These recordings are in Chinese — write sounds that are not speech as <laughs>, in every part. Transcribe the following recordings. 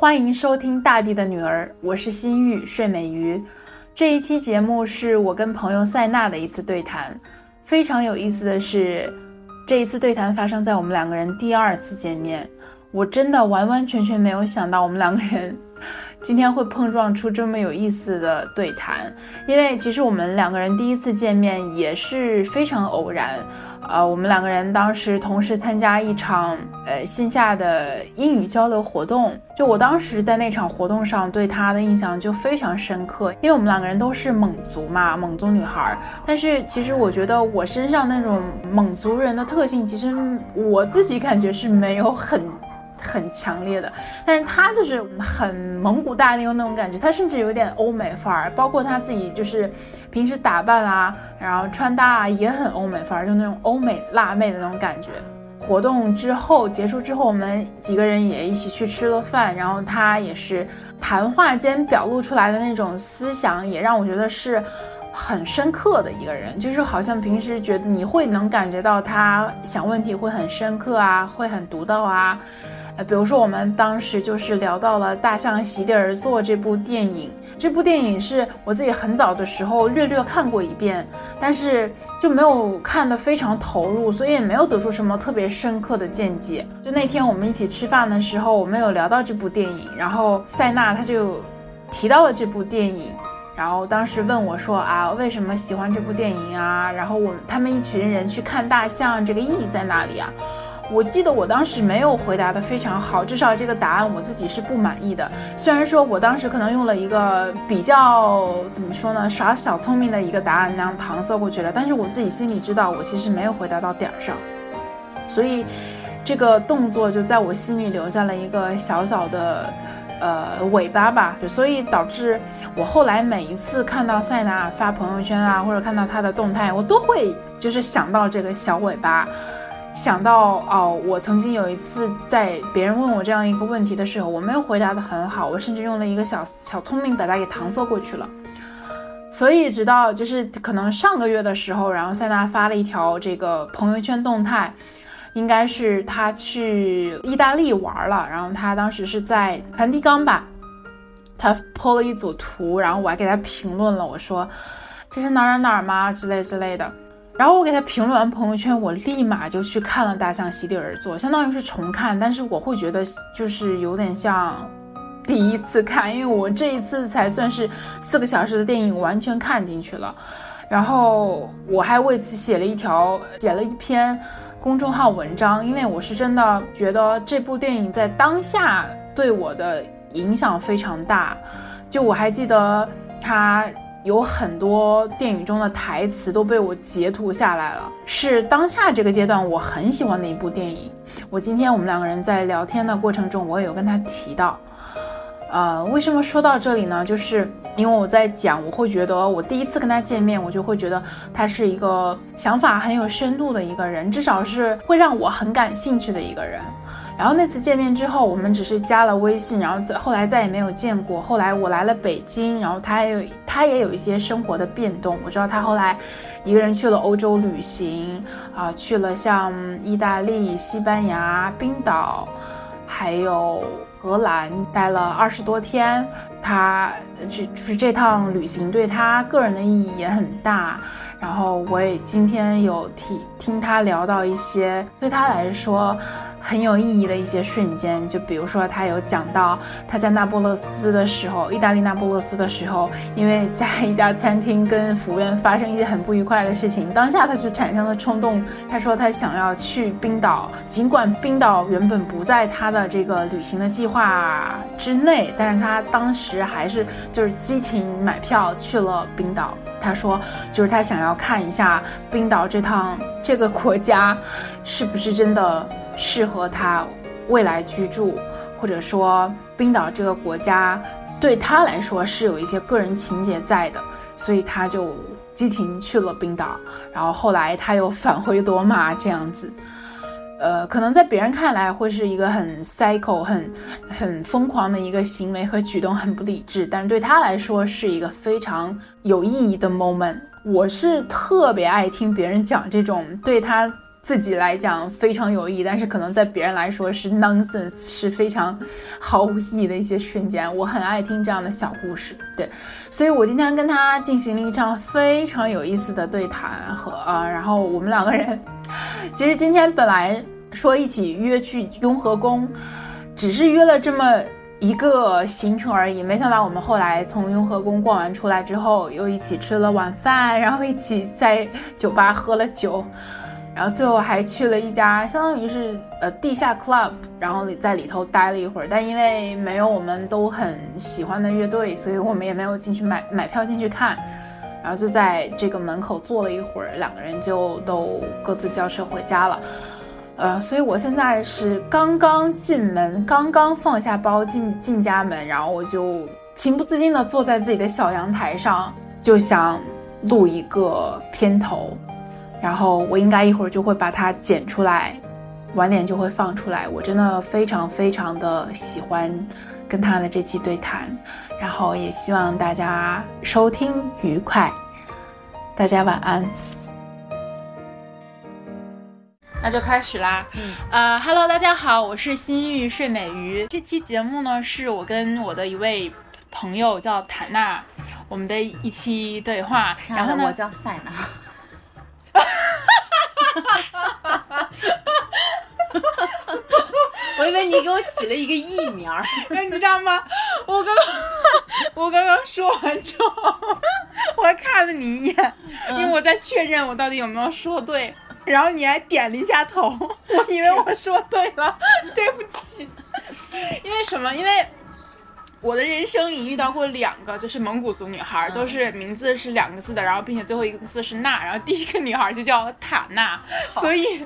欢迎收听《大地的女儿》，我是心玉睡美鱼。这一期节目是我跟朋友塞纳的一次对谈。非常有意思的是，这一次对谈发生在我们两个人第二次见面。我真的完完全全没有想到，我们两个人 <laughs> 今天会碰撞出这么有意思的对谈。因为其实我们两个人第一次见面也是非常偶然。呃，我们两个人当时同时参加一场呃线下的英语交流活动，就我当时在那场活动上对他的印象就非常深刻，因为我们两个人都是蒙族嘛，蒙族女孩。但是其实我觉得我身上那种蒙族人的特性，其实我自己感觉是没有很。很强烈的，但是他就是很蒙古大妞那种感觉，他甚至有点欧美范儿，包括他自己就是平时打扮啊，然后穿搭啊也很欧美范儿，就那种欧美辣妹的那种感觉。活动之后结束之后，我们几个人也一起去吃了饭，然后他也是谈话间表露出来的那种思想，也让我觉得是很深刻的一个人，就是好像平时觉得你会能感觉到他想问题会很深刻啊，会很独到啊。呃，比如说我们当时就是聊到了《大象席地而坐》这部电影，这部电影是我自己很早的时候略略看过一遍，但是就没有看得非常投入，所以也没有得出什么特别深刻的见解。就那天我们一起吃饭的时候，我们有聊到这部电影，然后塞纳他就提到了这部电影，然后当时问我说啊，为什么喜欢这部电影啊？然后我他们一群人去看大象，这个意义在哪里啊？我记得我当时没有回答的非常好，至少这个答案我自己是不满意的。虽然说我当时可能用了一个比较怎么说呢，耍小聪明的一个答案那样搪塞过去了，但是我自己心里知道，我其实没有回答到点儿上，所以这个动作就在我心里留下了一个小小的呃尾巴吧。所以导致我后来每一次看到塞纳发朋友圈啊，或者看到他的动态，我都会就是想到这个小尾巴。想到哦，我曾经有一次在别人问我这样一个问题的时候，我没有回答的很好，我甚至用了一个小小聪明把它给搪塞过去了。所以直到就是可能上个月的时候，然后塞纳发了一条这个朋友圈动态，应该是他去意大利玩了，然后他当时是在梵蒂冈吧，他 po 了一组图，然后我还给他评论了，我说这是哪儿哪儿哪儿吗之类之类的。然后我给他评论完朋友圈，我立马就去看了《大象席地而坐》，相当于是重看，但是我会觉得就是有点像第一次看，因为我这一次才算是四个小时的电影完全看进去了。然后我还为此写了一条，写了一篇公众号文章，因为我是真的觉得这部电影在当下对我的影响非常大。就我还记得他。有很多电影中的台词都被我截图下来了，是当下这个阶段我很喜欢的一部电影。我今天我们两个人在聊天的过程中，我也有跟他提到。呃，为什么说到这里呢？就是因为我在讲，我会觉得我第一次跟他见面，我就会觉得他是一个想法很有深度的一个人，至少是会让我很感兴趣的一个人。然后那次见面之后，我们只是加了微信，然后再后来再也没有见过。后来我来了北京，然后他也有他也有一些生活的变动。我知道他后来一个人去了欧洲旅行，啊，去了像意大利、西班牙、冰岛，还有荷兰，待了二十多天。他这就是这趟旅行对他个人的意义也很大。然后我也今天有听听他聊到一些对他来说。很有意义的一些瞬间，就比如说他有讲到他在那不勒斯的时候，意大利那不勒斯的时候，因为在一家餐厅跟服务员发生一些很不愉快的事情，当下他就产生了冲动。他说他想要去冰岛，尽管冰岛原本不在他的这个旅行的计划之内，但是他当时还是就是激情买票去了冰岛。他说就是他想要看一下冰岛这趟这个国家是不是真的。适合他未来居住，或者说冰岛这个国家对他来说是有一些个人情节在的，所以他就激情去了冰岛，然后后来他又返回罗马这样子。呃，可能在别人看来会是一个很 psycho、很很疯狂的一个行为和举动，很不理智，但是对他来说是一个非常有意义的 moment。我是特别爱听别人讲这种对他。自己来讲非常有意义，但是可能在别人来说是 nonsense，是非常毫无意义的一些瞬间。我很爱听这样的小故事，对，所以我今天跟他进行了一场非常有意思的对谈和呃，然后我们两个人其实今天本来说一起约去雍和宫，只是约了这么。一个行程而已，没想到我们后来从雍和宫逛完出来之后，又一起吃了晚饭，然后一起在酒吧喝了酒，然后最后还去了一家相当于是呃地下 club，然后在里头待了一会儿。但因为没有我们都很喜欢的乐队，所以我们也没有进去买买票进去看，然后就在这个门口坐了一会儿，两个人就都各自叫车回家了。呃，所以我现在是刚刚进门，刚刚放下包进进家门，然后我就情不自禁地坐在自己的小阳台上，就想录一个片头，然后我应该一会儿就会把它剪出来，晚点就会放出来。我真的非常非常的喜欢跟他的这期对谈，然后也希望大家收听愉快，大家晚安。那就开始啦。嗯，呃，Hello，大家好，我是心玉睡美鱼。这期节目呢，是我跟我的一位朋友叫坦娜，我们的一期对话。然后呢，我叫塞娜。<laughs> 我以为你给我起了一个艺名儿。<laughs> 哎，你知道吗？我刚刚 <laughs> 我刚刚说完之后，我还看了你一眼，因为我在确认我到底有没有说对。然后你还点了一下头，我以为我说对了，对不起。因为什么？因为我的人生里遇到过两个，就是蒙古族女孩，都是名字是两个字的，然后并且最后一个字是娜，然后第一个女孩就叫塔娜，所以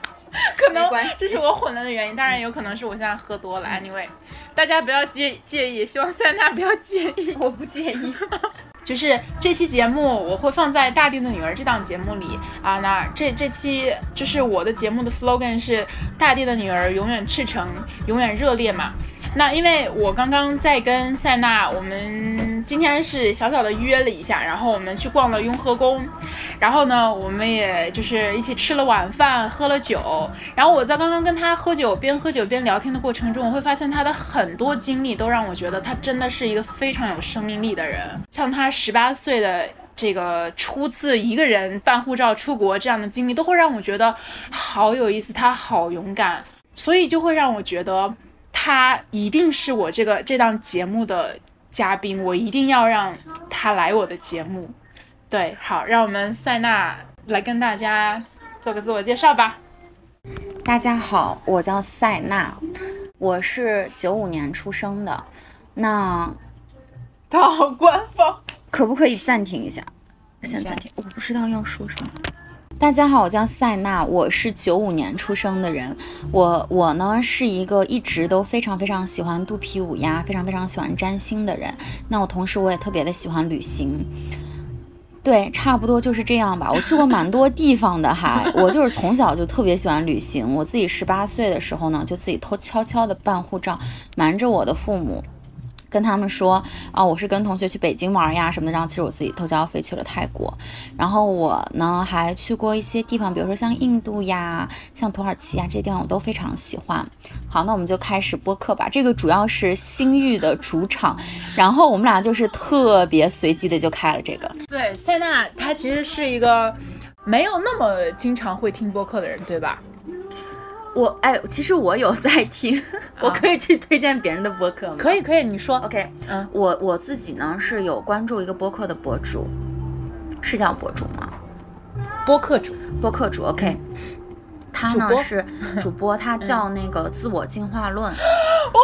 可能这是我混乱的原因。当然有可能是我现在喝多了。Anyway，大家不要介介意，希望塞娜不要介意，<laughs> 我不介意。<laughs> 就是这期节目我会放在《大地的女儿》这档节目里啊。那这这期就是我的节目的 slogan 是“大地的女儿永远赤诚，永远热烈”嘛。那因为我刚刚在跟塞纳，我们今天是小小的约了一下，然后我们去逛了雍和宫，然后呢，我们也就是一起吃了晚饭，喝了酒。然后我在刚刚跟他喝酒，边喝酒边聊天的过程中，我会发现他的很多经历都让我觉得他真的是一个非常有生命力的人。像他十八岁的这个初次一个人办护照出国这样的经历，都会让我觉得好有意思，他好勇敢，所以就会让我觉得。他一定是我这个这档节目的嘉宾，我一定要让他来我的节目。对，好，让我们塞纳来跟大家做个自我介绍吧。大家好，我叫塞纳，我是九五年出生的。那他好官方，可不可以暂停一下？先暂停，我不知道要说什么。大家好，我叫塞纳，我是九五年出生的人。我我呢是一个一直都非常非常喜欢肚皮舞呀，非常非常喜欢占星的人。那我同时我也特别的喜欢旅行，对，差不多就是这样吧。我去过蛮多地方的，<laughs> 哈我就是从小就特别喜欢旅行。我自己十八岁的时候呢，就自己偷悄悄的办护照，瞒着我的父母。跟他们说啊，我是跟同学去北京玩呀什么的，然后其实我自己偷悄飞去了泰国，然后我呢还去过一些地方，比如说像印度呀、像土耳其呀这些地方，我都非常喜欢。好，那我们就开始播客吧。这个主要是星域的主场，然后我们俩就是特别随机的就开了这个。对，塞纳他其实是一个没有那么经常会听播客的人，对吧？我哎，其实我有在听，<laughs> 我可以去推荐别人的播客吗？可以，可以，你说。OK，嗯，我我自己呢是有关注一个播客的博主，是叫博主吗？播客主，播客主。OK。他呢是主播，他叫那个自我进化论。<laughs> 我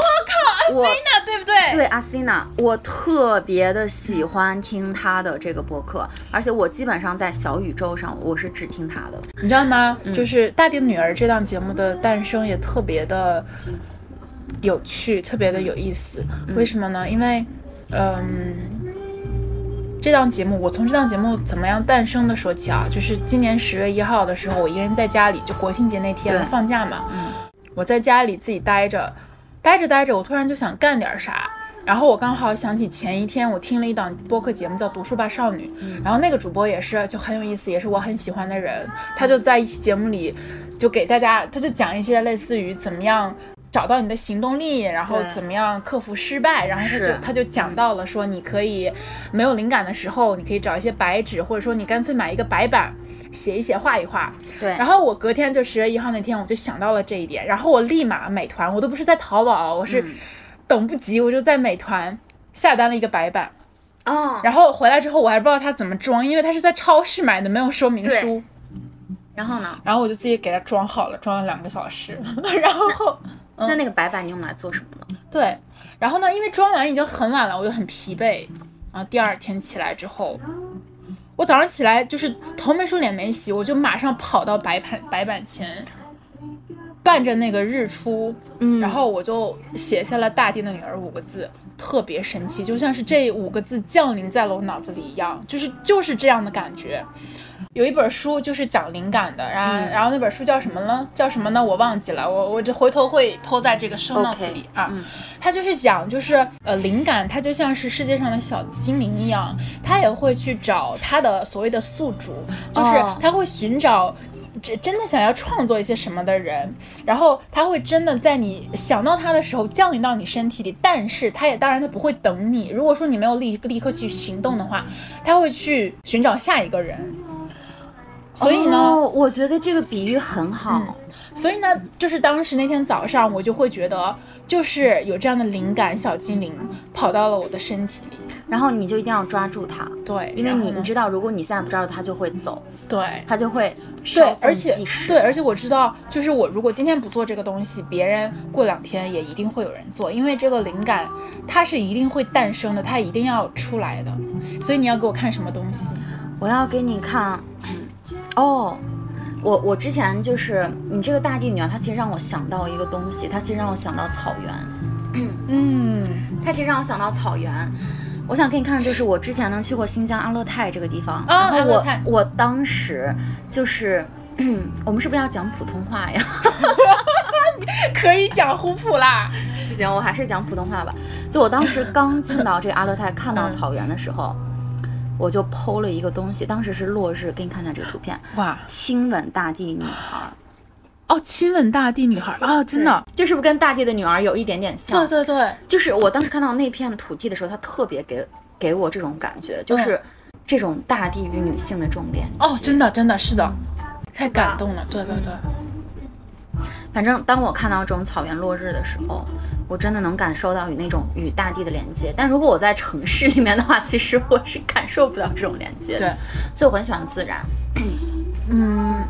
靠，阿西娜对不对？对，阿西娜，我特别的喜欢听她的这个播客，而且我基本上在小宇宙上我是只听她的。你知道吗？就是《大地的女儿》这档节目的诞生也特别的有趣，特别的有意思。为什么呢？因为，嗯。这档节目，我从这档节目怎么样诞生的说起啊，就是今年十月一号的时候，我一个人在家里，就国庆节那天放假嘛，嗯，我在家里自己待着，待着待着，我突然就想干点啥，然后我刚好想起前一天我听了一档播客节目叫《读书吧少女》，然后那个主播也是就很有意思，也是我很喜欢的人，他就在一期节目里就给大家，他就讲一些类似于怎么样。找到你的行动力，然后怎么样克服失败，然后他就是他就讲到了说，你可以没有灵感的时候，你可以找一些白纸，或者说你干脆买一个白板，写一写，画一画。对，然后我隔天就十月一号那天，我就想到了这一点，然后我立马美团，我都不是在淘宝，我是嗯等不及，我就在美团下单了一个白板，哦，然后回来之后我还不知道它怎么装，因为它是在超市买的，没有说明对书。然后呢？然后我就自己给它装好了，装了两个小时，<laughs> 然后。那那个白板你用来做什么呢？对，然后呢，因为装完已经很晚了，我就很疲惫。然后第二天起来之后，我早上起来就是头没梳脸没洗，我就马上跑到白板白板前，伴着那个日出，嗯然后我就写下了“大地的女儿”五个字，特别神奇，就像是这五个字降临在了我脑子里一样，就是就是这样的感觉。有一本书就是讲灵感的，然后、嗯然后那本书叫什么呢？叫什么呢？我忘记了，我我这回头会 po 在这个 show notes OK，里啊。嗯它就是讲，就是呃，灵感它就像是世界上的小精灵一样，它也会去找它的所谓的宿主，就是哦它会寻找。真真的想要创作一些什么的人，然后他会真的在你想到他的时候降临到你身体里，但是他也当然他不会等你。如果说你没有立立刻去行动的话，他会去寻找下一个人。所以呢，哦我觉得这个比喻很好。所以呢，就是当时那天早上，我就会觉得，就是有这样的灵感小精灵跑到了我的身体里。然后你就一定要抓住它，对，因为你你知道，如果你现在不抓住它，就会走，对它就会对而且。对，而且我知道，就是我如果今天不做这个东西，别人过两天也一定会有人做，因为这个灵感它是一定会诞生的，它一定要出来的。所以你要给我看什么东西？我要给你看，哦，我我之前就是你这个大地女儿，它其实让我想到一个东西，它其实让我想到草原，嗯，<clears throat> 它其实让我想到草原。我想给你看，就是我之前呢去过新疆阿勒泰这个地方，啊然后我我当时就是，<clears throat> 我们是不是要讲普通话呀？<laughs> 可以讲胡普啦。不行，我还是讲普通话吧。就我当时刚进到这个阿勒泰，看到草原的时候，我就剖了一个东西，当时是落日，给你看一下这个图片，哇，亲吻大地女孩。哦，亲吻大地女孩啊，真的，这是不是跟大地的女儿有一点点像？对对对，就是我当时看到那片土地的时候，它特别给给我这种感觉，就是这种大地与女性的这种连接。哦，真的真的是的，太感动了，对对对。反正当我看到这种草原落日的时候，我真的能感受到与那种与大地的连接。但如果我在城市里面的话，其实我是感受不到这种连接。对，所以我很喜欢自然。嗯，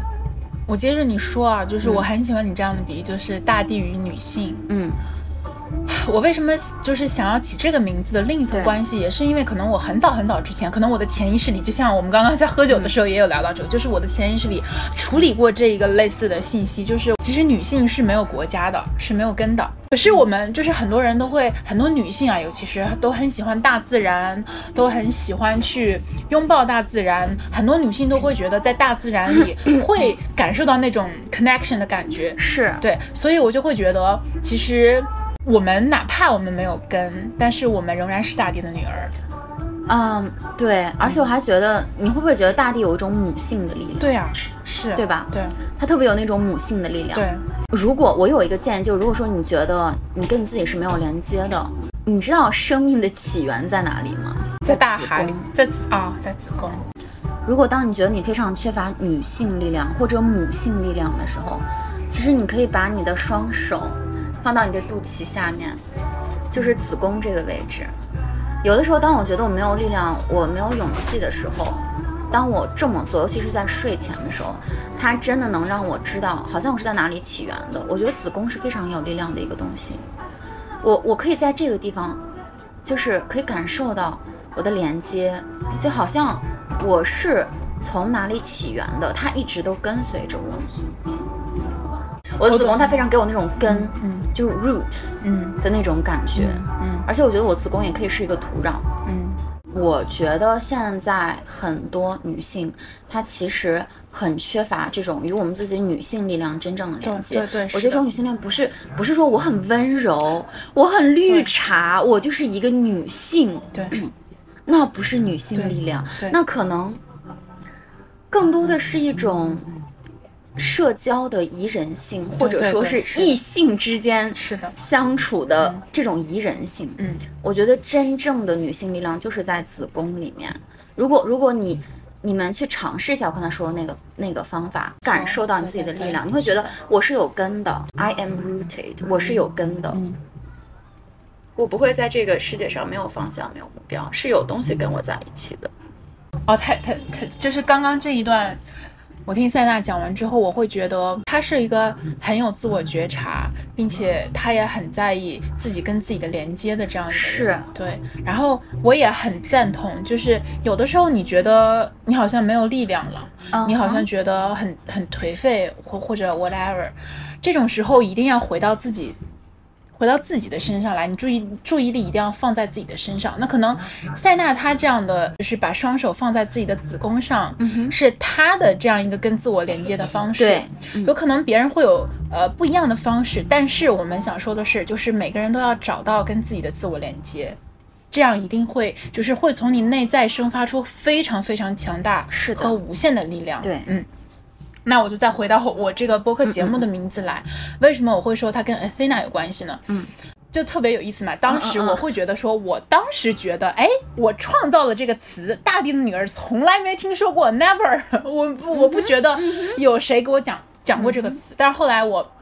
我接着你说啊，就是我很喜欢你这样的比喻，就是大地与女性。嗯 <sighs> 我为什么就是想要起这个名字的另一层关系，也是因为可能我很早很早之前，可能我的潜意识里，就像我们刚刚在喝酒的时候也有聊到这个，就是我的潜意识里处理过这一个类似的信息，就是其实女性是没有国家的，是没有根的。可是我们就是很多人都会，很多女性啊，尤其是都很喜欢大自然，都很喜欢去拥抱大自然。很多女性都会觉得在大自然里 <laughs> 会感受到那种 connection 的感觉。是对，所以我就会觉得，其实我们哪怕我们没有根，但是我们仍然是大地的女儿。嗯，对，而且我还觉得，你会不会觉得大地有一种母性的力量？对啊，是对吧对它特别有那种母性的力量。对，如果我有一个建议，就如果说你觉得你跟你自己是没有连接的，你知道生命的起源在哪里吗？在大子海在子啊，在子宫。如果当你觉得你非常缺乏女性力量或者母性力量的时候，其实你可以把你的双手放到你的肚脐下面，就是子宫这个位置。有的时候，当我觉得我没有力量，我没有勇气的时候，当我这么做，尤其是在睡前的时候，它真的能让我知道，好像我是在哪里起源的。我觉得子宫是非常有力量的一个东西。我我可以在这个地方，就是可以感受到我的连接，就好像我是从哪里起源的，它一直都跟随着我。我的子宫它非常给我那种根，嗯就是 root 嗯。的那种感觉，嗯而且我觉得我子宫也可以是一个土壤。嗯。我觉得现在很多女性，她其实很缺乏这种与我们自己女性力量真正的连接。对对对我觉得这种女性力量不是不是说我很温柔，我很绿茶，我就是一个女性，对。<clears throat> 那不是女性力量，对。那可能更多的是一种社交的宜人性，或者说是异性之间是的，相处的这种宜人性。嗯，我觉得真正的女性力量就是在子宫里面。如果如果你你们去尝试一下我刚才说的那个那个方法，感受到你自己的力量，你会觉得我是有根的，I am rooted，我是有根的。嗯我不会在这个世界上没有方向、没有目标，是有东西跟我在一起的。哦，太太太就是刚刚这一段，我听塞纳讲完之后，我会觉得他是一个很有自我觉察，并且他也很在意自己跟自己的连接的这样一个人。是对。然后我也很赞同，就是有的时候你觉得你好像没有力量了，你好像觉得很很颓废或或者 whatever，这种时候一定要回到自己。回到自己的身上来，你注意注意力一定要放在自己的身上。那可能塞纳他这样的，就是把双手放在自己的子宫上，是他的这样一个跟自我连接的方式。对，有可能别人会有呃不一样的方式，但是我们想说的是，就是每个人都要找到跟自己的自我连接，这样一定会就是会从你内在生发出非常非常强大是的和无限的力量。对嗯。那我就再回到我这个播客节目的名字来，为什么我会说它跟 Athena 有关系呢？嗯，就特别有意思嘛。当时我会觉得说，我当时觉得，哎，我创造了这个词“大地的女儿”，从来没听说过，never，我不我不觉得有谁给我讲讲过这个词。但是后来我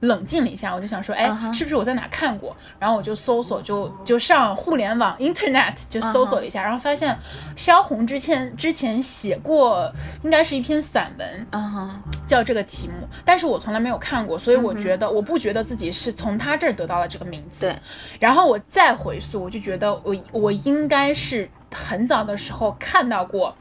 冷静了一下，我就想说，哎是不是我在哪看过？然后我就搜索，就就上互联网 Internet 就搜索了一下，然后发现萧红之前之前写过，应该是一篇散文，嗯哼，叫这个题目，但是我从来没有看过，所以我觉得、我不觉得自己是从他这儿得到了这个名字。对，然后我再回溯，我就觉得我我应该是很早的时候看到过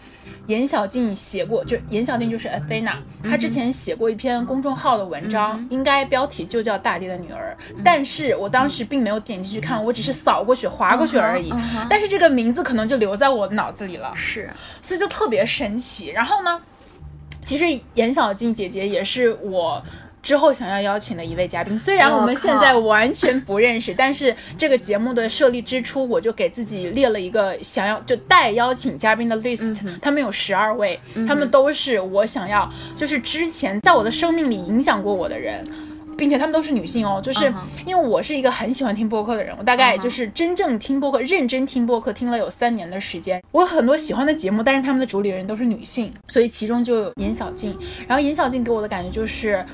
严小静写过，就严小静就是 Athena，她之前写过一篇公众号的文章，应该标题就叫《大地的女儿》，但是我当时并没有点进去看，我只是扫过去、划过去而已。但是这个名字可能就留在我脑子里了。是，所以就特别神奇。然后呢，其实严小静姐姐也是我。之后想要邀请的一位嘉宾，虽然我们现在完全不认识，但是这个节目的设立之初，我就给自己列了一个想要就待邀请嘉宾的 list，、他们有十二位，他们都是我想要，就是之前在我的生命里影响过我的人。并且他们都是女性哦，就是因为我是一个很喜欢听播客的人，我大概就是真正听播客、认真听播客听了有三年的时间。我有很多喜欢的节目，但是他们的主理人都是女性，所以其中就有严小静。然后严小静给我的感觉就是。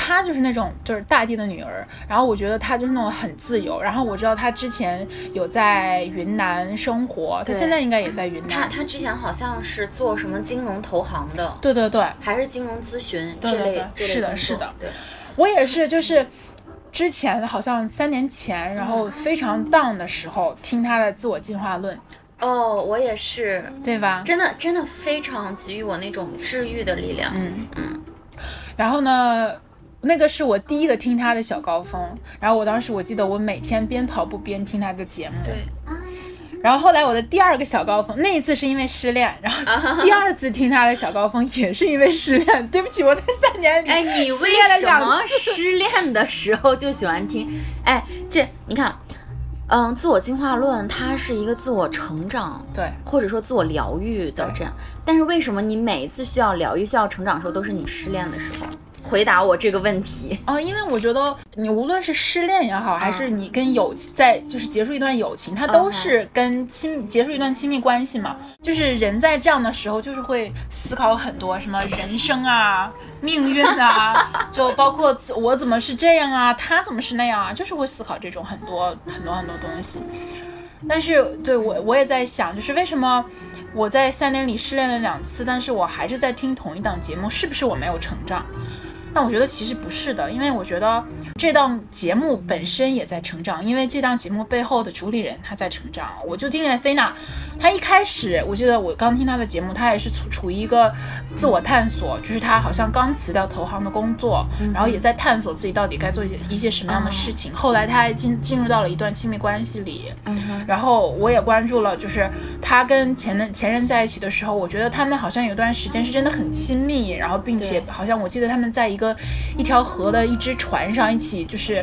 她就是那种就是大地的女儿，然后我觉得她就是那种很自由，然后我知道她之前有在云南生活，她现在应该也在云南。她她之前好像是做什么金融投行的，对对对，还是金融咨询对对这类对是的是的对，我也是，就是之前好像三年前，然后非常 down 的时候听她的自我进化论，哦，我也是，对吧？真的真的非常给予我那种治愈的力量。嗯嗯。然后呢，那个是我第一个听他的小高峰，然后我当时我记得我每天边跑步边听他的节目。对，然后后来我的第二个小高峰，那一次是因为失恋，然后第二次听他的小高峰也是因为失恋。对不起，我在三年里 <laughs> 哎，你失为恋了两什么次失恋的时候就喜欢听？哎，这你看，嗯，自我进化论它是一个自我成长，对，或者说自我疗愈的这样。但是为什么你每一次需要疗愈、需要成长的时候，都是你失恋的时候？回答我这个问题。哦，因为我觉得你无论是失恋也好，还是你跟友情在就是结束一段友情，它都是跟亲结束一段亲密关系嘛。就是人在这样的时候，就是会思考很多什么人生啊、<laughs> 命运啊，就包括我怎么是这样啊，他怎么是那样啊，就是会思考这种很多很多很多东西。但是对我我也在想，就是为什么我在三年里失恋了两次，但是我还是在听同一档节目，是不是我没有成长？但我觉得其实不是的，因为我觉得这档节目本身也在成长，因为这档节目背后的主理人他在成长。我就听见菲娜，她一开始我记得我刚听她的节目，她也是处处于一个自我探索，就是她好像刚辞掉投行的工作，然后也在探索自己到底该做一些一些什么样的事情。后来她还进进入到了一段亲密关系里，然后我也关注了，就是她跟前任前任在一起的时候，我觉得他们好像有段时间是真的很亲密，然后并且好像我记得他们在一个一条河的一只船上一起就是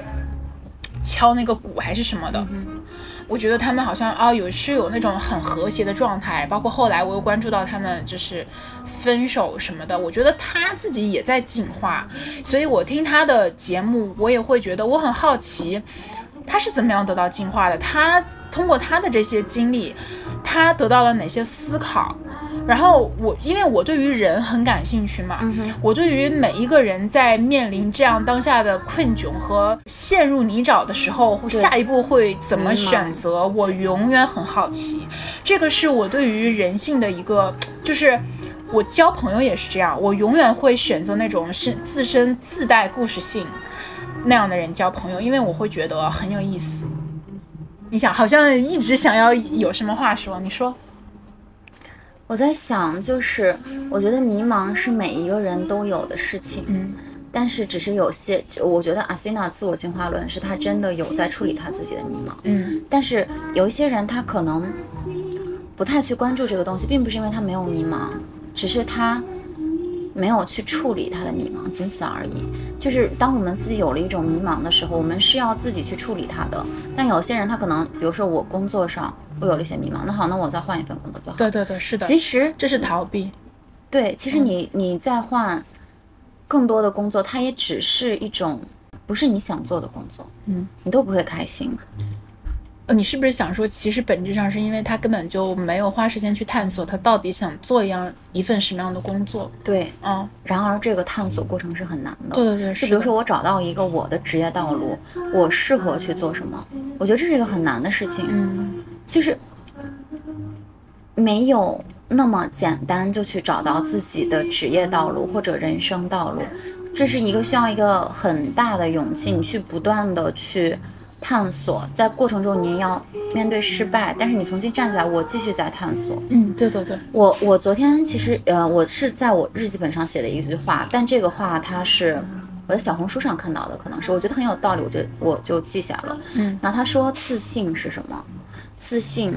敲那个鼓还是什么的。我觉得他们好像啊有是有那种很和谐的状态，包括后来我又关注到他们就是分手什么的，我觉得他自己也在进化，所以我听他的节目，我也会觉得我很好奇，他是怎么样得到进化的？他通过他的这些经历，他得到了哪些思考？然后我，因为我对于人很感兴趣嘛，我对于每一个人在面临这样当下的困窘和陷入泥沼的时候，下一步会怎么选择，我永远很好奇。这个是我对于人性的一个，就是我交朋友也是这样，我永远会选择那种是自身自带故事性那样的人交朋友，因为我会觉得很有意思。你想，好像一直想要有什么话说，你说。我在想，就是我觉得迷茫是每一个人都有的事情，嗯，但是只是有些，我觉得阿西娜自我进化论是他真的有在处理他自己的迷茫，嗯，但是有一些人他可能不太去关注这个东西，并不是因为他没有迷茫，只是他没有去处理他的迷茫，仅此而已。就是当我们自己有了一种迷茫的时候，我们是要自己去处理它的。但有些人他可能，比如说我工作上。我有了一些迷茫，那好，那我再换一份工作就好。对对对，是的。其实这是逃避。对，其实你你再换更多的工作，它也只是一种不是你想做的工作，嗯，你都不会开心。呃，你是不是想说，其实本质上是因为他根本就没有花时间去探索他到底想做一样一份什么样的工作？对，嗯。然而这个探索过程是很难的。对对对。就比如说我找到一个我的职业道路，我适合去做什么？我觉得这是一个很难的事情。嗯。就是没有那么简单就去找到自己的职业道路或者人生道路，这是一个需要一个很大的勇气，你去不断的去探索，在过程中你也要面对失败，但是你重新站起来，我继续在探索。嗯，对对对，我我昨天其实呃，我是在我日记本上写的一句话，但这个话它是我在小红书上看到的，可能是我觉得很有道理，我就我就记下了。嗯，然后他说自信是什么？自信，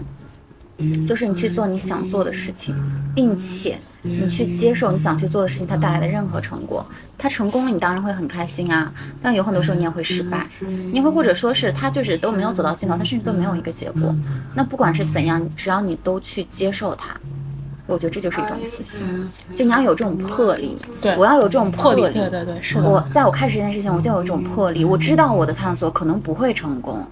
就是你去做你想做的事情，并且你去接受你想去做的事情它带来的任何成果。它成功了，你当然会很开心啊。但有很多时候你也会失败，你会或者说是它就是都没有走到尽头，它甚至都没有一个结果。那不管是怎样，只要你都去接受它，我觉得这就是一种自信。就你要有这种魄力，对我要有这种魄力。对对对，是的。我在我开始这件事情，我就有一种魄力。我知道我的探索可能不会成功，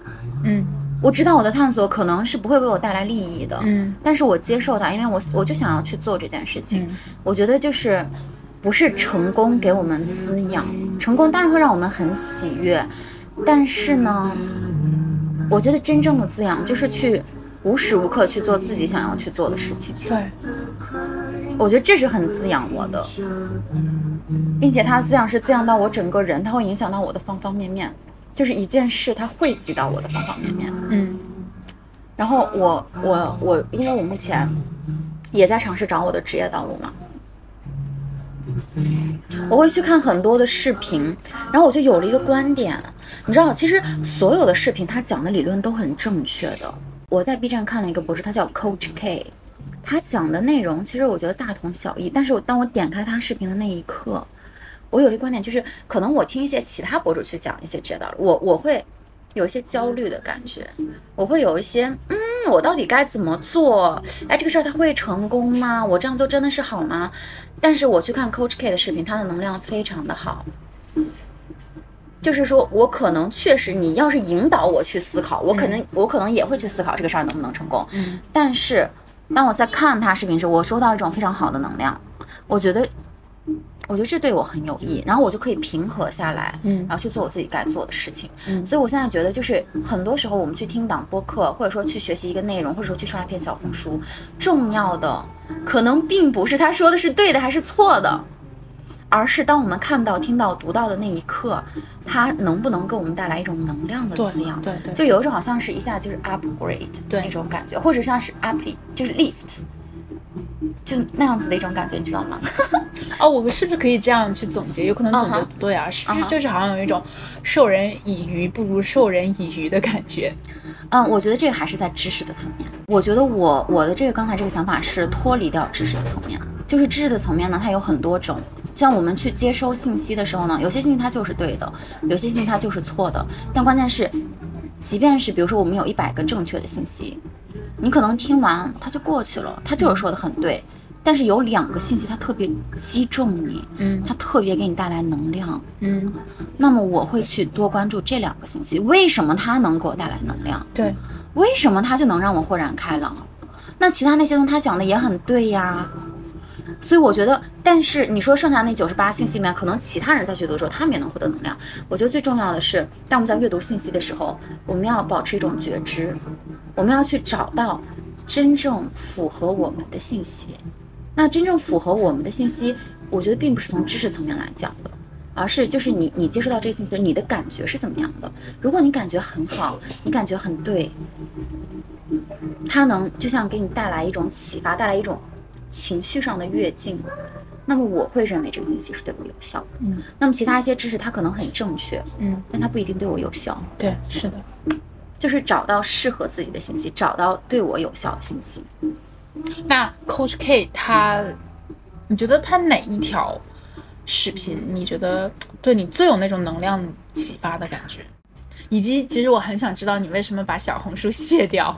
嗯。我知道我的探索可能是不会为我带来利益的，嗯，但是我接受它，因为我我就想要去做这件事情。我觉得就是不是成功给我们滋养，成功当然会让我们很喜悦，但是呢，我觉得真正的滋养就是去无时无刻去做自己想要去做的事情。对，我觉得这是很滋养我的，并且它滋养是滋养到我整个人，它会影响到我的方方面面。就是一件事，它汇集到我的方方面面。嗯，然后我我我，因为我目前也在尝试找我的职业道路嘛，我会去看很多的视频，然后我就有了一个观点，你知道，其实所有的视频他讲的理论都很正确的。我在 B 站看了一个博主，他叫 Coach K，他讲的内容其实我觉得大同小异，但是我当我点开他视频的那一刻。我有一个观点，就是可能我听一些其他博主去讲一些这道理，我我会有一些焦虑的感觉，我会有一些，嗯，我到底该怎么做？哎，这个事儿它会成功吗？我这样做真的是好吗？但是我去看 Coach K 的视频，他的能量非常的好，就是说我可能确实，你要是引导我去思考，我可能我可能也会去思考这个事儿能不能成功。嗯，但是当我在看他视频时，我收到一种非常好的能量，我觉得。我觉得这对我很有益，然后我就可以平和下来，嗯，然后去做我自己该做的事情，嗯，所以我现在觉得，就是很多时候我们去听档播客，或者说去学习一个内容，或者说去刷一篇小红书，重要的可能并不是他说的是对的还是错的，而是当我们看到、听到、读到的那一刻，它能不能给我们带来一种能量的滋养？对对，就有一种好像是一下就是 upgrade 那种感觉，或者像是 up 就是 lift。就那样子的一种感觉，你知道吗？<laughs> 哦，我是不是可以这样去总结？有可能总结不对啊，是不是就是好像有一种授人以鱼不如授人以渔的感觉？嗯，我觉得这个还是在知识的层面。我觉得我我的这个刚才这个想法是脱离掉知识的层面，就是知识的层面呢，它有很多种。像我们去接收信息的时候呢，有些信息它就是对的，有些信息它就是错的。但关键是，即便是比如说我们有一百个正确的信息，你可能听完他就过去了，他就是说的很对。但是有两个信息，他特别击中你，嗯他特别给你带来能量，嗯，那么我会去多关注这两个信息。为什么他能给我带来能量？对，为什么他就能让我豁然开朗？那其他那些东西他讲的也很对呀。所以我觉得，但是你说剩下那九十八信息里面，可能其他人在阅读的时候，他们也能获得能量。我觉得最重要的是，当我们在阅读信息的时候，我们要保持一种觉知，我们要去找到真正符合我们的信息。那真正符合我们的信息，我觉得并不是从知识层面来讲的，而是就是你你接收到这个信息，你的感觉是怎么样的？如果你感觉很好，你感觉很对，它能就像给你带来一种启发，带来一种情绪上的跃进。那么我会认为这个信息是对我有效的。嗯，那么其他一些知识它可能很正确，嗯，但它不一定对我有效。对，是的，就是找到适合自己的信息，找到对我有效的信息。那 Coach K 他，你觉得他哪一条视频你觉得对你最有那种能量启发的感觉？以及其实我很想知道你为什么把小红书卸掉，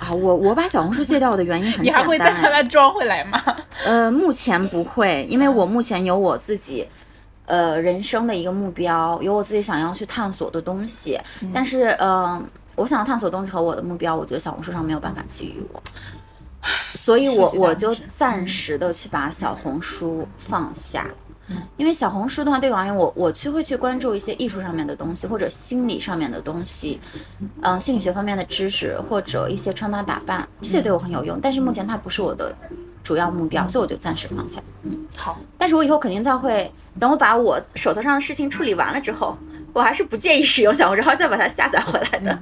啊，我我把小红书卸掉的原因很简 <laughs> 单你还会再把。它装回来吗？<laughs> 呃，目前不会，因为我目前有我自己。呃，人生的一个目标，有我自己想要去探索的东西，但是，呃，我想要探索的东西和我的目标，我觉得小红书上没有办法给予我，所以我我就暂时的去把小红书放下，因为小红书的话，对我而言，我我去会去关注一些艺术上面的东西，或者心理上面的东西，嗯、心理学方面的知识，或者一些穿搭打扮，这些对我很有用。但是目前它不是我的主要目标，所以我就暂时放下。嗯好，但是我以后肯定再会，等我把我手头上的事情处理完了之后，我还是不建议使用小红书，然后再把它下载回来的。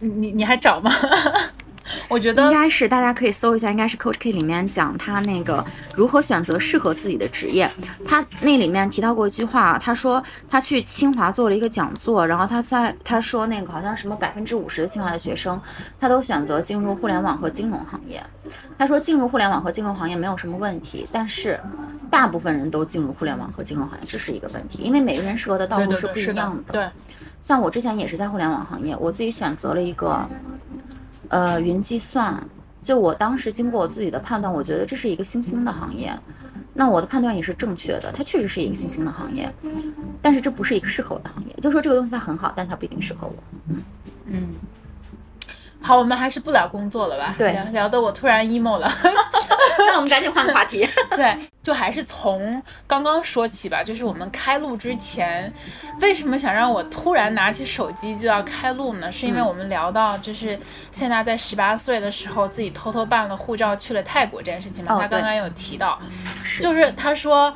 你你你还找吗？<laughs> <laughs> 我觉得应该是大家可以搜一下，应该是 Coach K 里面讲他那个如何选择适合自己的职业。他那里面提到过一句话，他说他去清华做了一个讲座，然后他在他说那个好像什么百分之五十的清华的学生，他都选择进入互联网和金融行业。他说进入互联网和金融行业没有什么问题，但是大部分人都进入互联网和金融行业，这是一个问题，因为每个人适合的道路是不一样的。对，像我之前也是在互联网行业，我自己选择了一个，呃，云计算。就我当时经过我自己的判断，我觉得这是一个新兴的行业。那我的判断也是正确的，它确实是一个新兴的行业，但是这不是一个适合我的行业。就说这个东西它很好，但它不一定适合我。嗯嗯。好，我们还是不聊工作了吧？对聊聊的我突然 emo 了。<laughs> 那我们赶紧换个话题。<laughs> 对，就还是从刚刚说起吧。就是我们开录之前，为什么想让我突然拿起手机就要开录呢？是因为嗯我们聊到，就是谢娜在十八岁的时候，自己偷偷办了护照去了泰国这件事情嘛。哦他刚刚有提到，是就是她说。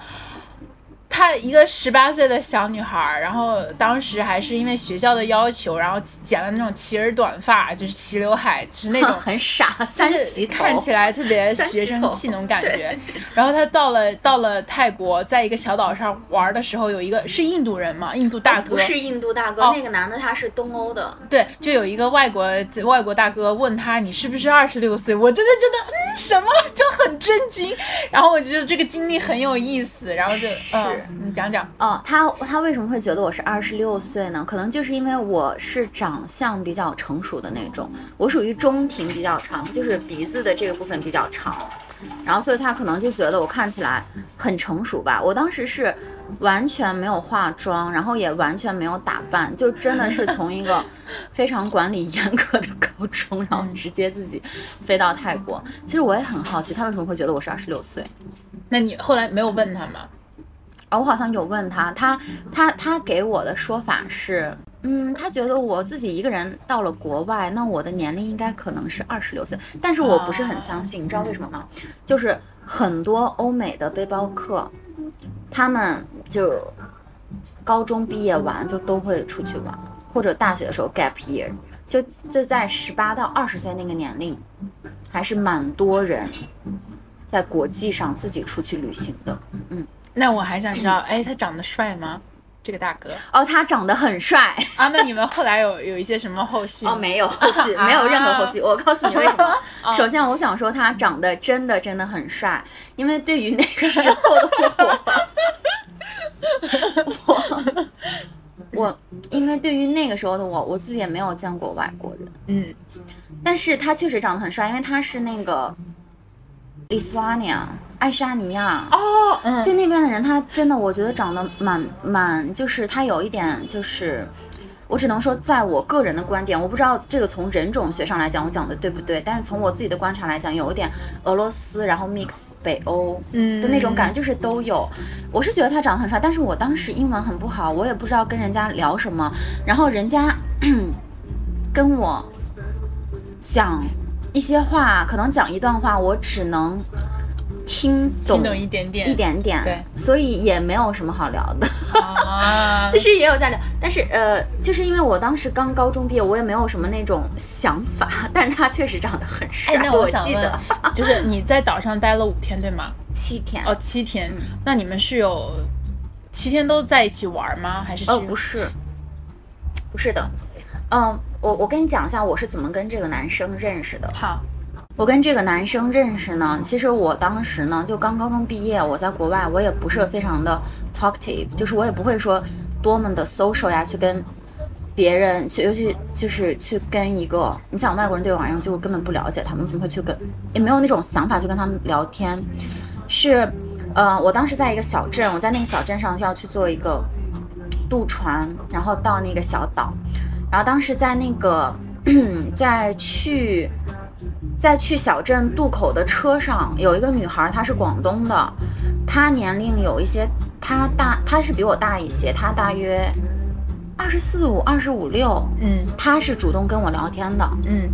她一个十八岁的小女孩，然后当时还是因为学校的要求，然后剪了那种齐耳短发，就是齐刘海，就是那种 <laughs> 很傻，三就是，看起来特别学生气那种感觉。然后她到了到了泰国，在一个小岛上玩的时候，有一个是印度人嘛，印度大哥，不是印度大哥，哦。那个男的他是东欧的。对，就有一个外国外国大哥问他你是不是二十六岁？我真的觉得嗯什么？就很震惊。然后我觉得这个经历很有意思，然后就嗯，你讲讲。哦，他他为什么会觉得我是二十六岁呢？可能就是因为我是长相比较成熟的那种，我属于中庭比较长，就是鼻子的这个部分比较长，然后所以他可能就觉得我看起来很成熟吧。我当时是完全没有化妆，然后也完全没有打扮，就真的是从一个非常管理严格的高中，然后直接自己飞到泰国。其实我也很好奇，他为什么会觉得我是二十六岁？那你后来没有问他吗？啊，我好像有问他，他他他给我的说法是，嗯，他觉得我自己一个人到了国外，那我的年龄应该可能是二十六岁，但是我不是很相信，你知道为什么吗？就是很多欧美的背包客，他们就高中毕业完就都会出去玩，或者大学的时候 gap year，就就在十八到二十岁那个年龄，还是蛮多人在国际上自己出去旅行的，嗯。那我还想知道，哎，他长得帅吗？这个大哥哦，他长得很帅啊？那你们后来有有一些什么后续？哦，没有后续，<laughs> 没有任何后续。我告诉你为什么。首先，我想说他长得真的真的很帅，因为对于那个时候的我，我我因为对于那个时候的我，我自己也没有见过外国人，嗯，但是他确实长得很帅，因为他是那个 Lithuania 爱沙尼亚，哦，嗯，就那边的人，他真的我觉得长得蛮蛮，就是他有一点就是。我只能说，在我个人的观点，我不知道这个从人种学上来讲，我讲的对不对。但是从我自己的观察来讲，有一点俄罗斯，然后 mix 北欧嗯的那种感觉，就是都有。我是觉得他长得很帅，但是我当时英文很不好，我也不知道跟人家聊什么，然后人家 <clears throat> 跟我讲一些话，可能讲一段话，我只能听懂懂一点点，一点点，对，所以也没有什么好聊的。啊，<laughs> 其实也有在聊，但是呃，就是因为我当时刚高中毕业，我也没有什么那种想法，但是他确实长得很帅，哎，那我想问记得，<laughs> 就是你在岛上待了五天，对吗？七天。哦，七天嗯，那你们是有七天都在一起玩吗？还是哦，不是，不是的，嗯，我我跟你讲一下我是怎么跟这个男生认识的。好，我跟这个男生认识呢，其实我当时呢就刚高中毕业，我在国外，我也不是非常的 talkative，就是我也不会说多么的 social 呀，去跟别人去，尤其就是去跟一个，你想外国人对我而言就根本不了解他们，为什么会去跟，也没有那种想法去跟他们聊天，是，呃，我当时在一个小镇，我在那个小镇上要去做一个渡船，然后到那个小岛，然后当时在那个在去。在去小镇渡口的车上，有一个女孩，她是广东的，她年龄有一些，她大，她是比我大一些，她大约二十四五、二十五六，嗯她是主动跟我聊天的，嗯，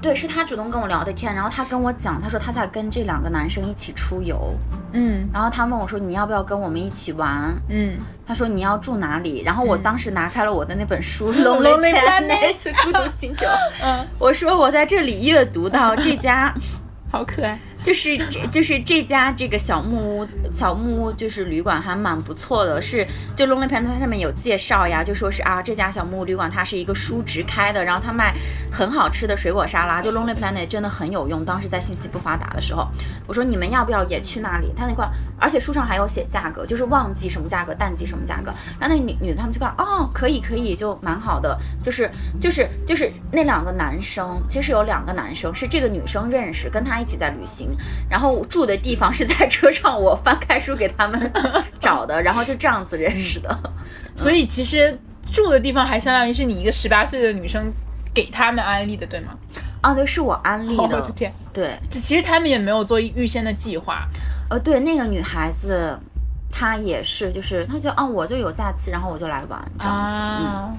对，是他主动跟我聊的天，然后他跟我讲，他说他在跟这两个男生一起出游，嗯然后他问我说你要不要跟我们一起玩？嗯他说你要住哪里？然后我当时拿开了我的那本书 <laughs>《Lonely Planet 孤独星球》，<laughs> 嗯，我说我在这里阅读到这家。<laughs> 好可爱，就是这就是这家这个小木屋小木屋就是旅馆还蛮不错的，是就 Lonely Planet 它上面有介绍呀，就说是啊这家小木屋旅馆它是一个叔侄开的，然后他卖很好吃的水果沙拉，就 Lonely Planet 真的很有用。当时在信息不发达的时候，我说你们要不要也去那里？他那块而且书上还有写价格，就是旺季什么价格，淡季什么价格。然后那女女的他们就看哦可以可以就蛮好的，就是就是就是那两个男生，其实有两个男生是这个女生认识，跟他一起在旅行，然后住的地方是在车上，我翻开书给他们 <laughs> 找的，然后就这样子认识的。所以其实住的地方还相当于是你一个十八岁的女生给他们安利的，对吗？啊，对，是我安利的对，其实他们也没有做预先的计划，呃，对，那个女孩子。她也是，就是她就啊，我就有假期，然后我就来玩这样子。嗯，啊。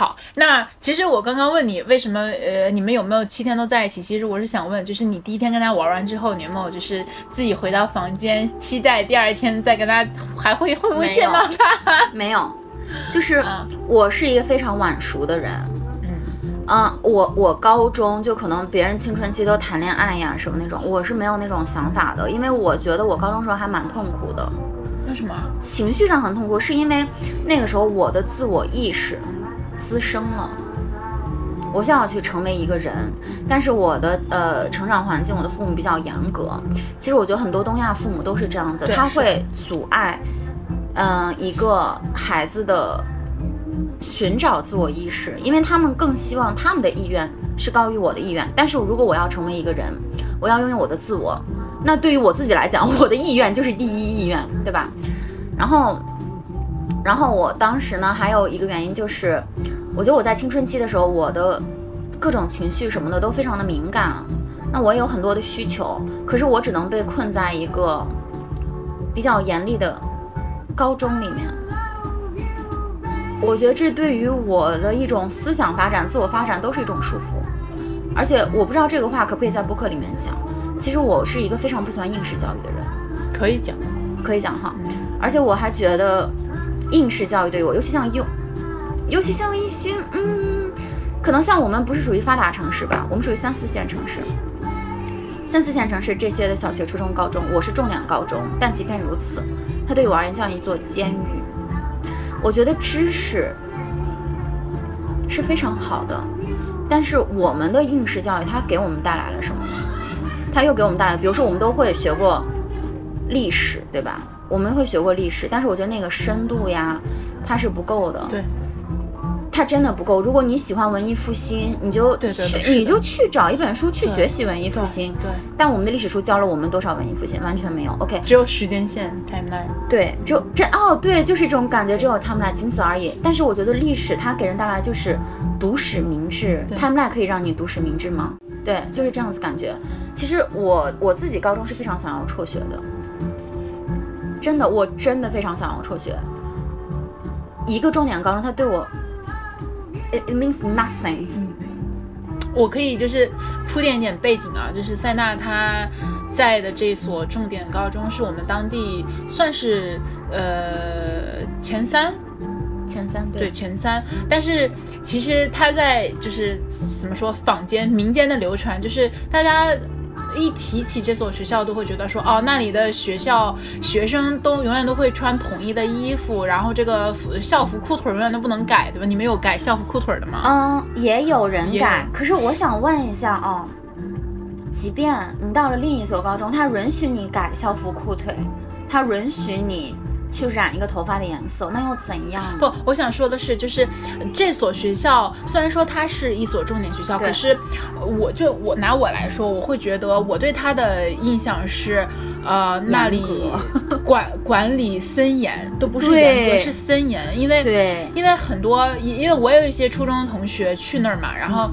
好，那其实我刚刚问你为什么呃你们有没有七天都在一起？其实我是想问，就是你第一天跟他玩完之后，你有没有就是自己回到房间，期待第二天再跟他还会会不会见到他？<laughs> 没有，就是啊我是一个非常晚熟的人。嗯啊、我我高中就可能别人青春期都谈恋爱呀什么那种，我是没有那种想法的，因为我觉得我高中时候还蛮痛苦的，为什么？情绪上很痛苦，是因为那个时候我的自我意识滋生了。我想要去成为一个人，但是我的呃成长环境，我的父母比较严格。其实我觉得很多东亚父母都是这样子，他会阻碍，嗯、一个孩子的寻找自我意识，因为他们更希望他们的意愿是高于我的意愿。但是如果我要成为一个人，我要拥有我的自我，那对于我自己来讲，<laughs> 我的意愿就是第一意愿，对吧？然后，然后我当时呢，还有一个原因就是，我觉得我在青春期的时候，我的各种情绪什么的都非常的敏感，那我也有很多的需求，可是我只能被困在一个比较严厉的高中里面。我觉得这对于我的一种思想发展、自我发展都是一种束缚，而且我不知道这个话可不可以在播客里面讲。其实我是一个非常不喜欢应试教育的人，可以讲。可以讲哈。而且我还觉得应试教育对我，尤其像幼，尤其像一些嗯，可能像我们不是属于发达城市吧，我们属于三四线城市。三四线城市这些的小学、初中、高中，我是重点高中，但即便如此，它对我而言像一座监狱。我觉得知识是非常好的，但是我们的应试教育它给我们带来了什么呢？它又给我们带来，比如说我们都会学过历史，对吧？我们会学过历史，但是我觉得那个深度呀，它是不够的。对，它真的不够。如果你喜欢文艺复兴，你就去，对对对你就去找一本书去学习文艺复兴。对，但我们的历史书教了我们多少文艺复兴？完全没有。OK，只有时间线 timeline。对，就这哦，对，就是这种感觉，只有 timeline，仅此而已。但是我觉得历史它给人带来就是读史明智，timeline 可以让你读史明智吗？对，就是这样子感觉。其实我我自己高中是非常想要辍学的，真的，我真的非常想要辍学。一个重点高中，他对我，it it means nothing。我可以就是铺垫一点背景啊，就是塞纳他在的这所重点高中是我们当地算是呃前三，前三对前三，但是其实他在就是怎么说坊间民间的流传，就是大家。一提起这所学校，都会觉得说，哦，那里的学校学生都永远都会穿统一的衣服，然后这个服校服裤腿永远都不能改，对吧？你们有改校服裤腿的吗？嗯，也有人改。可是我想问一下哦，即便你到了另一所高中，它允许你改校服裤腿，它允许你去染一个头发的颜色，那又怎样？不，我想说的是，就是这所学校虽然说它是一所重点学校，可是呃我就我拿我来说，我会觉得我对它的印象是，呃，那里 <laughs> 管管理森严，都不是严格，是森严，因为对，因为很多，因因为我有一些初中的同学去那儿嘛，然后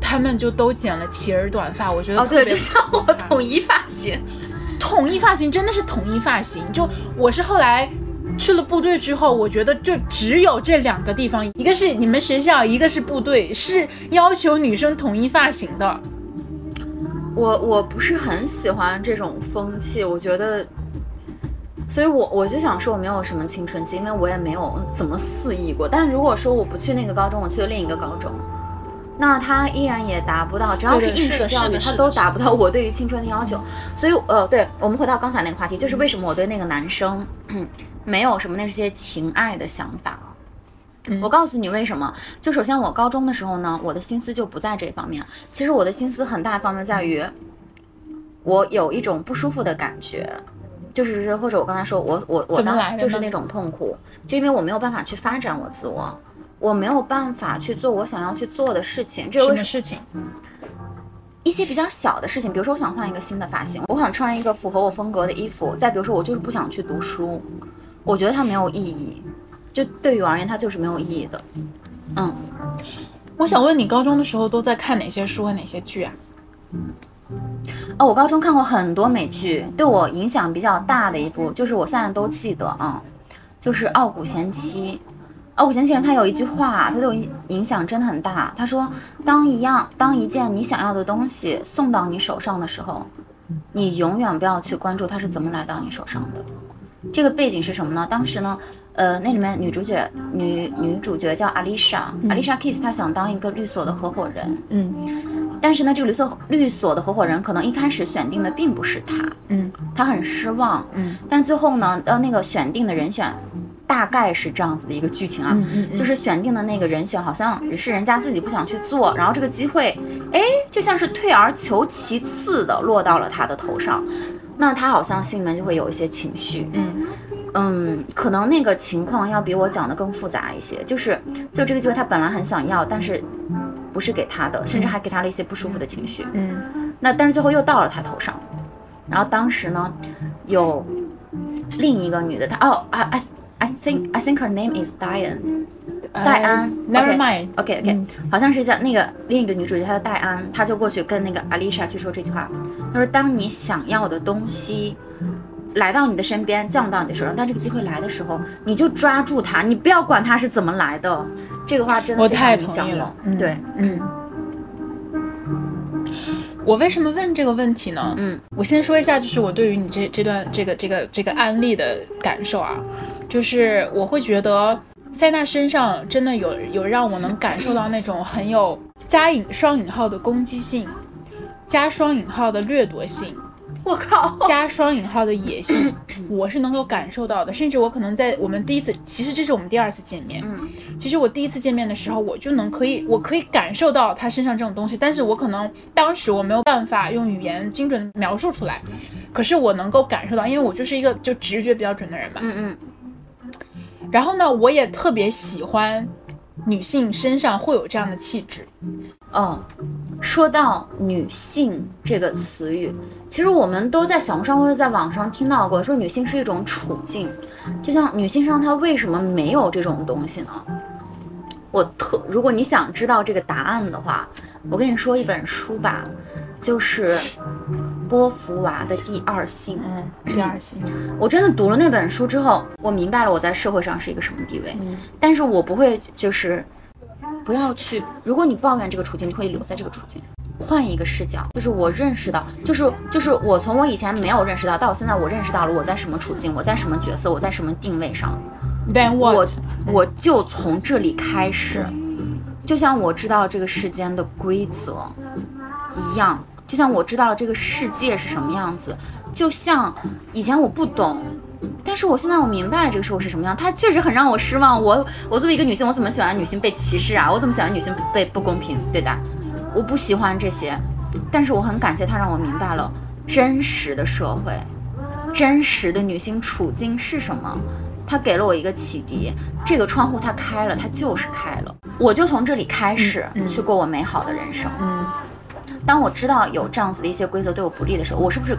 他们就都剪了齐耳短发，我觉得哦对，就像我统一发型。统一发型真的是统一发型，就我是后来去了部队之后，我觉得就只有这两个地方，一个是你们学校，一个是部队，是要求女生统一发型的。我我不是很喜欢这种风气，我觉得，所以我我就想说我没有什么青春期，因为我也没有怎么肆意过。但如果说我不去那个高中，我去了另一个高中，那他依然也达不到，只要对对应试教育，是的是的它都达不到我对于青春的要求。所以呃，对我们回到刚才那个话题，就是为什么我对那个男生 <clears throat> 没有什么那些情爱的想法。嗯我告诉你为什么？就首先我高中的时候呢，我的心思就不在这方面。其实我的心思很大方面在于，我有一种不舒服的感觉，就是或者我刚才说我我我就是那种痛苦，就因为我没有办法去发展我自我，我没有办法去做我想要去做的事情。这什为什么事情？一些比较小的事情，比如说我想换一个新的发型，我想穿一个符合我风格的衣服，再比如说我就是不想去读书，我觉得它没有意义，就对于我而言它就是没有意义的。嗯，我想问你，高中的时候都在看哪些书和哪些剧啊？哦，我高中看过很多美剧，对我影响比较大的一部，就是我现在都记得啊，就是《傲骨贤妻》。傲骨贤妻人他有一句话，他对我影影响真的很大。他说：“当一样，当一件你想要的东西送到你手上的时候，你永远不要去关注它是怎么来到你手上的。”这个背景是什么呢？当时呢，呃，那里面女主角女女主角叫阿丽莎，阿丽莎 Kiss，她想当一个律所的合伙人，嗯但是呢，这个律所律所的合伙人可能一开始选定的并不是她，嗯她很失望，嗯但是最后呢，呃，那个选定的人选大概是这样子的一个剧情啊，就是选定的那个人选好像只是人家自己不想去做，然后这个机会，哎，就像是退而求其次的落到了他的头上，那他好像心里面就会有一些情绪，嗯。嗯，可能那个情况要比我讲的更复杂一些，就是就这个机会他本来很想要，但是不是给他的，甚至还给他了一些不舒服的情绪，嗯。那但是最后又到了他头上，然后当时呢，有另一个女的，她哦，I I I think I think her name is Diane。戴安，Never mind，OK OK，、嗯好像是叫那个另一个女主角，她叫戴安，她就过去跟那个 Alicia 去说这句话，她说：“当你想要的东西来到你的身边，降到你的手上，当这个机会来的时候，你就抓住它，你不要管它是怎么来的。”这个话真的我。太同意了。对，嗯。我为什么问这个问题呢？嗯，我先说一下，就是我对于你这这段这个这个这个案例的感受啊，就是我会觉得塞纳身上真的有有让我能感受到那种很有加引双引号的攻击性，加双引号的掠夺性，我靠，加双引号的野性，我是能够感受到的。甚至我可能在我们第一次，其实这是我们第二次见面。嗯其实我第一次见面的时候，我就能可以，我可以感受到他身上这种东西，但是我可能当时我没有办法用语言精准地描述出来，可是我能够感受到，因为我就是一个就直觉比较准的人嘛。嗯嗯然后呢，我也特别喜欢女性身上会有这样的气质。哦，说到女性这个词语，其实我们都在小红书或者在网上听到过，说女性是一种处境。就像女性身上她为什么没有这种东西呢？我特，如果你想知道这个答案的话，我跟你说一本书吧，就是波伏娃的《第二性》。嗯，第二性。<clears throat> 我真的读了那本书之后，我明白了我在社会上是一个什么地位。嗯，但是我不会就是不要去，如果你抱怨这个处境，你会留在这个处境。换一个视角，就是我认识到，就是就是我从我以前没有认识到，到现在我认识到了我在什么处境，我在什么角色，我在什么定位上。Then 我我就从这里开始，就像我知道这个世间的规则一样，就像我知道了这个世界是什么样子，就像以前我不懂，但是我现在我明白了这个社会是什么样，它确实很让我失望。我我作为一个女性，我怎么喜欢女性被歧视啊？我怎么喜欢女性被不公平对待？我不喜欢这些，但是我很感谢他让我明白了真实的社会，真实的女性处境是什么。他给了我一个启迪，这个窗户它开了，它就是开了，我就从这里开始去过我美好的人生。嗯，当我知道有这样子的一些规则对我不利的时候，我是不是？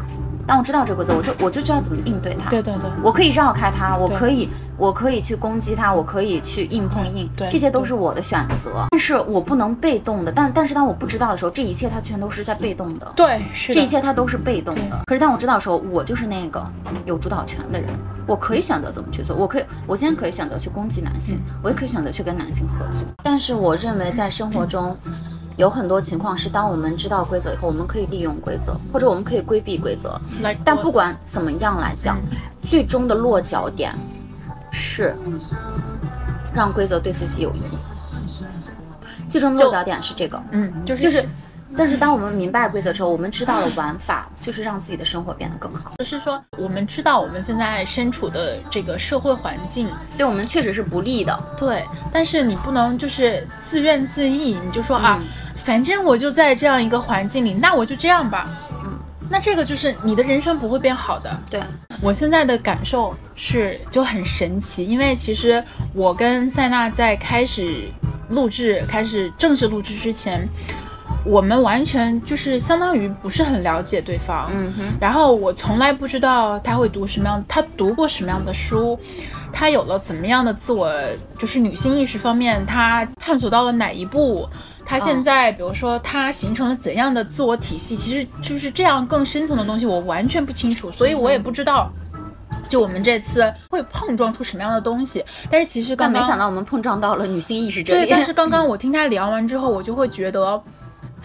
当我知道这个规则，我就我就知道怎么应对它。对对对，我可以绕开它，我可以我可以去攻击它，我可以去硬碰硬，对，这些都是我的选择。但是我不能被动的，但但是当我不知道的时候，这一切它全都是在被动的。对，是这一切它都是被动的。可是当我知道的时候，我就是那个有主导权的人，我可以选择怎么去做。我可以，我现在可以选择去攻击男性，我也可以选择去跟男性合作。但是我认为在生活中。有很多情况是，当我们知道规则以后，我们可以利用规则，或者我们可以规避规则。但不管怎么样来讲，最终的落脚点是让规则对自己有益。最终落脚点是这个，嗯，就是就是。但是当我们明白规则之后，我们知道了玩法，就是让自己的生活变得更好。就是说，我们知道我们现在身处的这个社会环境对我们确实是不利的。对，但是你不能就是自怨自艾，你就说啊。反正我就在这样一个环境里，那我就这样吧。嗯，那这个就是你的人生不会变好的。对我现在的感受是就很神奇，因为其实我跟塞纳在开始录制、开始正式录制之前，我们完全就是相当于不是很了解对方。嗯哼。然后我从来不知道他会读什么样，他读过什么样的书，他有了怎么样的自我，就是女性意识方面，他探索到了哪一步。他现在，比如说，他形成了怎样的自我体系，其实就是这样更深层的东西，我完全不清楚，所以我也不知道，就我们这次会碰撞出什么样的东西。但是其实刚没想到我们碰撞到了女性意识这里。对，但是刚刚我听他聊完之后，我就会觉得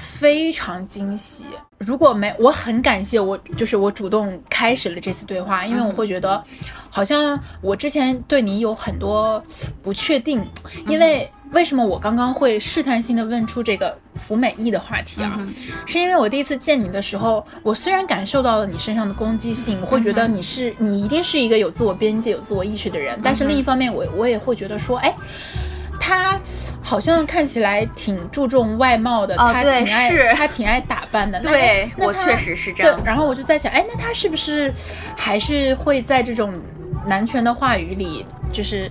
非常惊喜。如果没，我很感谢我，就是我主动开始了这次对话，因为我会觉得，好像我之前对你有很多不确定，因为。为什么我刚刚会试探性的问出这个服美役的话题啊？是因为我第一次见你的时候，我虽然感受到了你身上的攻击性，我会觉得你是你一定是一个有自我边界、有自我意识的人，但是另一方面，我我也会觉得说，哎，他好像看起来挺注重外貌的，他挺爱他挺爱打扮的。<laughs> 对，我确实是这样。然后我就在想，哎，那他是不是还是会在这种男权的话语里，就是？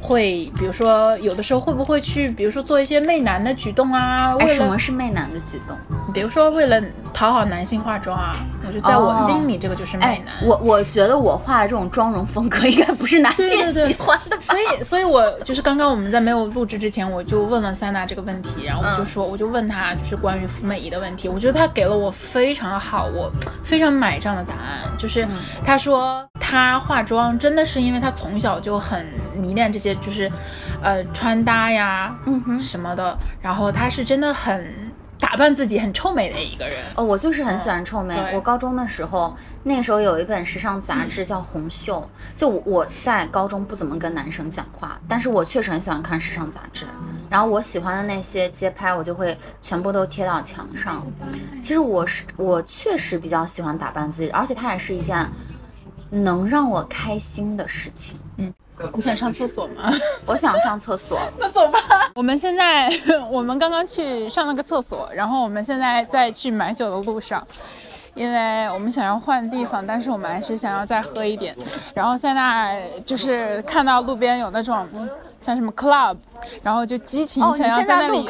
会，比如说有的时候会不会去，比如说做一些媚男的举动啊？哎，什么是媚男的举动？比如说为了讨好男性化妆啊，我觉得在我定里这个就是美男。我我觉得我画的这种妆容风格应该不是男性喜欢的。所以，所以我就是刚刚我们在没有录制之前，我就问了塞娜这个问题，然后我就说，<laughs> 我就问她就是关于服美仪的问题，我觉得她给了我非常好，我非常买账的答案，就是她说她化妆真的是因为她从小就很迷恋这些。就是，呃，穿搭呀，嗯哼，什么的。然后她是真的很打扮自己，很臭美的一个人。哦，我就是很喜欢臭美。我高中的时候，那个时候有一本时尚杂志叫《红袖》。就我在高中不怎么跟男生讲话，但是我确实很喜欢看时尚杂志。然后我喜欢的那些街拍，我就会全部都贴到墙上。其实我是我确实比较喜欢打扮自己，而且它也是一件能让我开心的事情。嗯。你想上厕所吗？<laughs> 我想上厕所。<laughs> 那走吧。我们现在，我们刚刚去上了个厕所，然后我们现在在去买酒的路上。因为我们想要换地方，但是我们还是想要再喝一点。然后塞纳就是看到路边有那种像什么 club，然后就激情想要在那里。<laughs>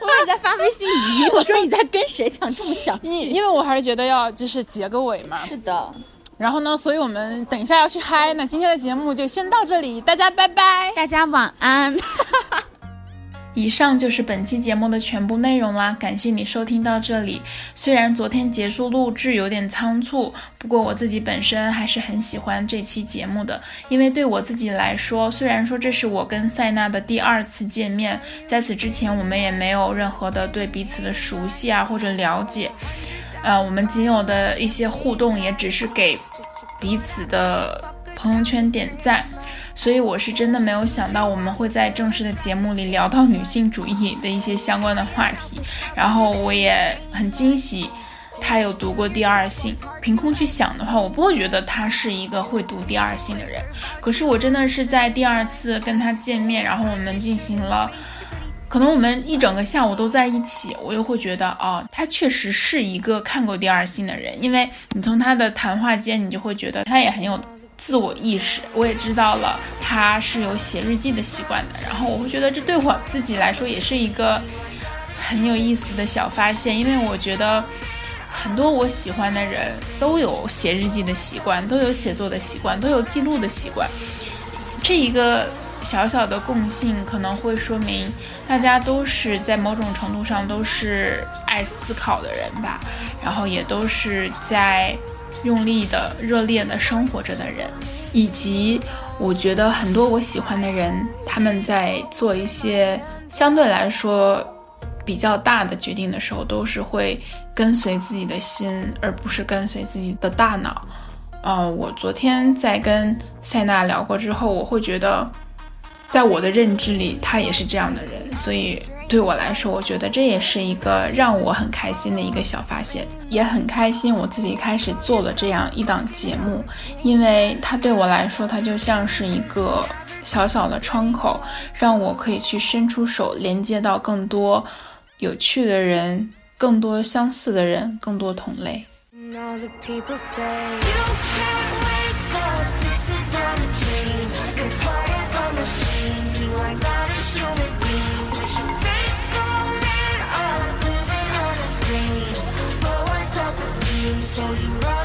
我以为你在发微信语音，我说你在跟谁讲这么详细？因为我还是觉得要就是结个尾嘛。是的。然后呢，所以我们等一下要去嗨。那今天的节目就先到这里，大家拜拜，大家晚安。<laughs> 以上就是本期节目的全部内容啦，感谢你收听到这里。虽然昨天结束录制有点仓促，不过我自己本身还是很喜欢这期节目的，因为对我自己来说，虽然说这是我跟塞纳的第二次见面，在此之前我们也没有任何的对彼此的熟悉啊或者了解，呃，我们仅有的一些互动也只是给彼此的朋友圈点赞。所以我是真的没有想到我们会在正式的节目里聊到女性主义的一些相关的话题，然后我也很惊喜，他有读过第二性。凭空去想的话，我不会觉得他是一个会读第二性的人。可是我真的是在第二次跟他见面，然后我们进行了，可能我们一整个下午都在一起，我又会觉得，哦，他确实是一个看过第二性的人，因为你从他的谈话间，你就会觉得他也很有。自我意识，我也知道了，他是有写日记的习惯的。然后我会觉得这对我自己来说也是一个很有意思的小发现，因为我觉得很多我喜欢的人都有写日记的习惯，都有写作的习惯，都有记录的习惯。这一个小小的共性可能会说明大家都是在某种程度上都是爱思考的人吧，然后也都是在。用力的、热烈的生活着的人，以及我觉得很多我喜欢的人，他们在做一些相对来说比较大的决定的时候，都是会跟随自己的心，而不是跟随自己的大脑。呃，我昨天在跟塞纳聊过之后，我会觉得，在我的认知里，他也是这样的人，所以。对我来说，我觉得这也是一个让我很开心的一个小发现，也很开心我自己开始做了这样一档节目，因为它对我来说，它就像是一个小小的窗口，让我可以去伸出手，连接到更多有趣的人，更多相似的人，更多同类。So you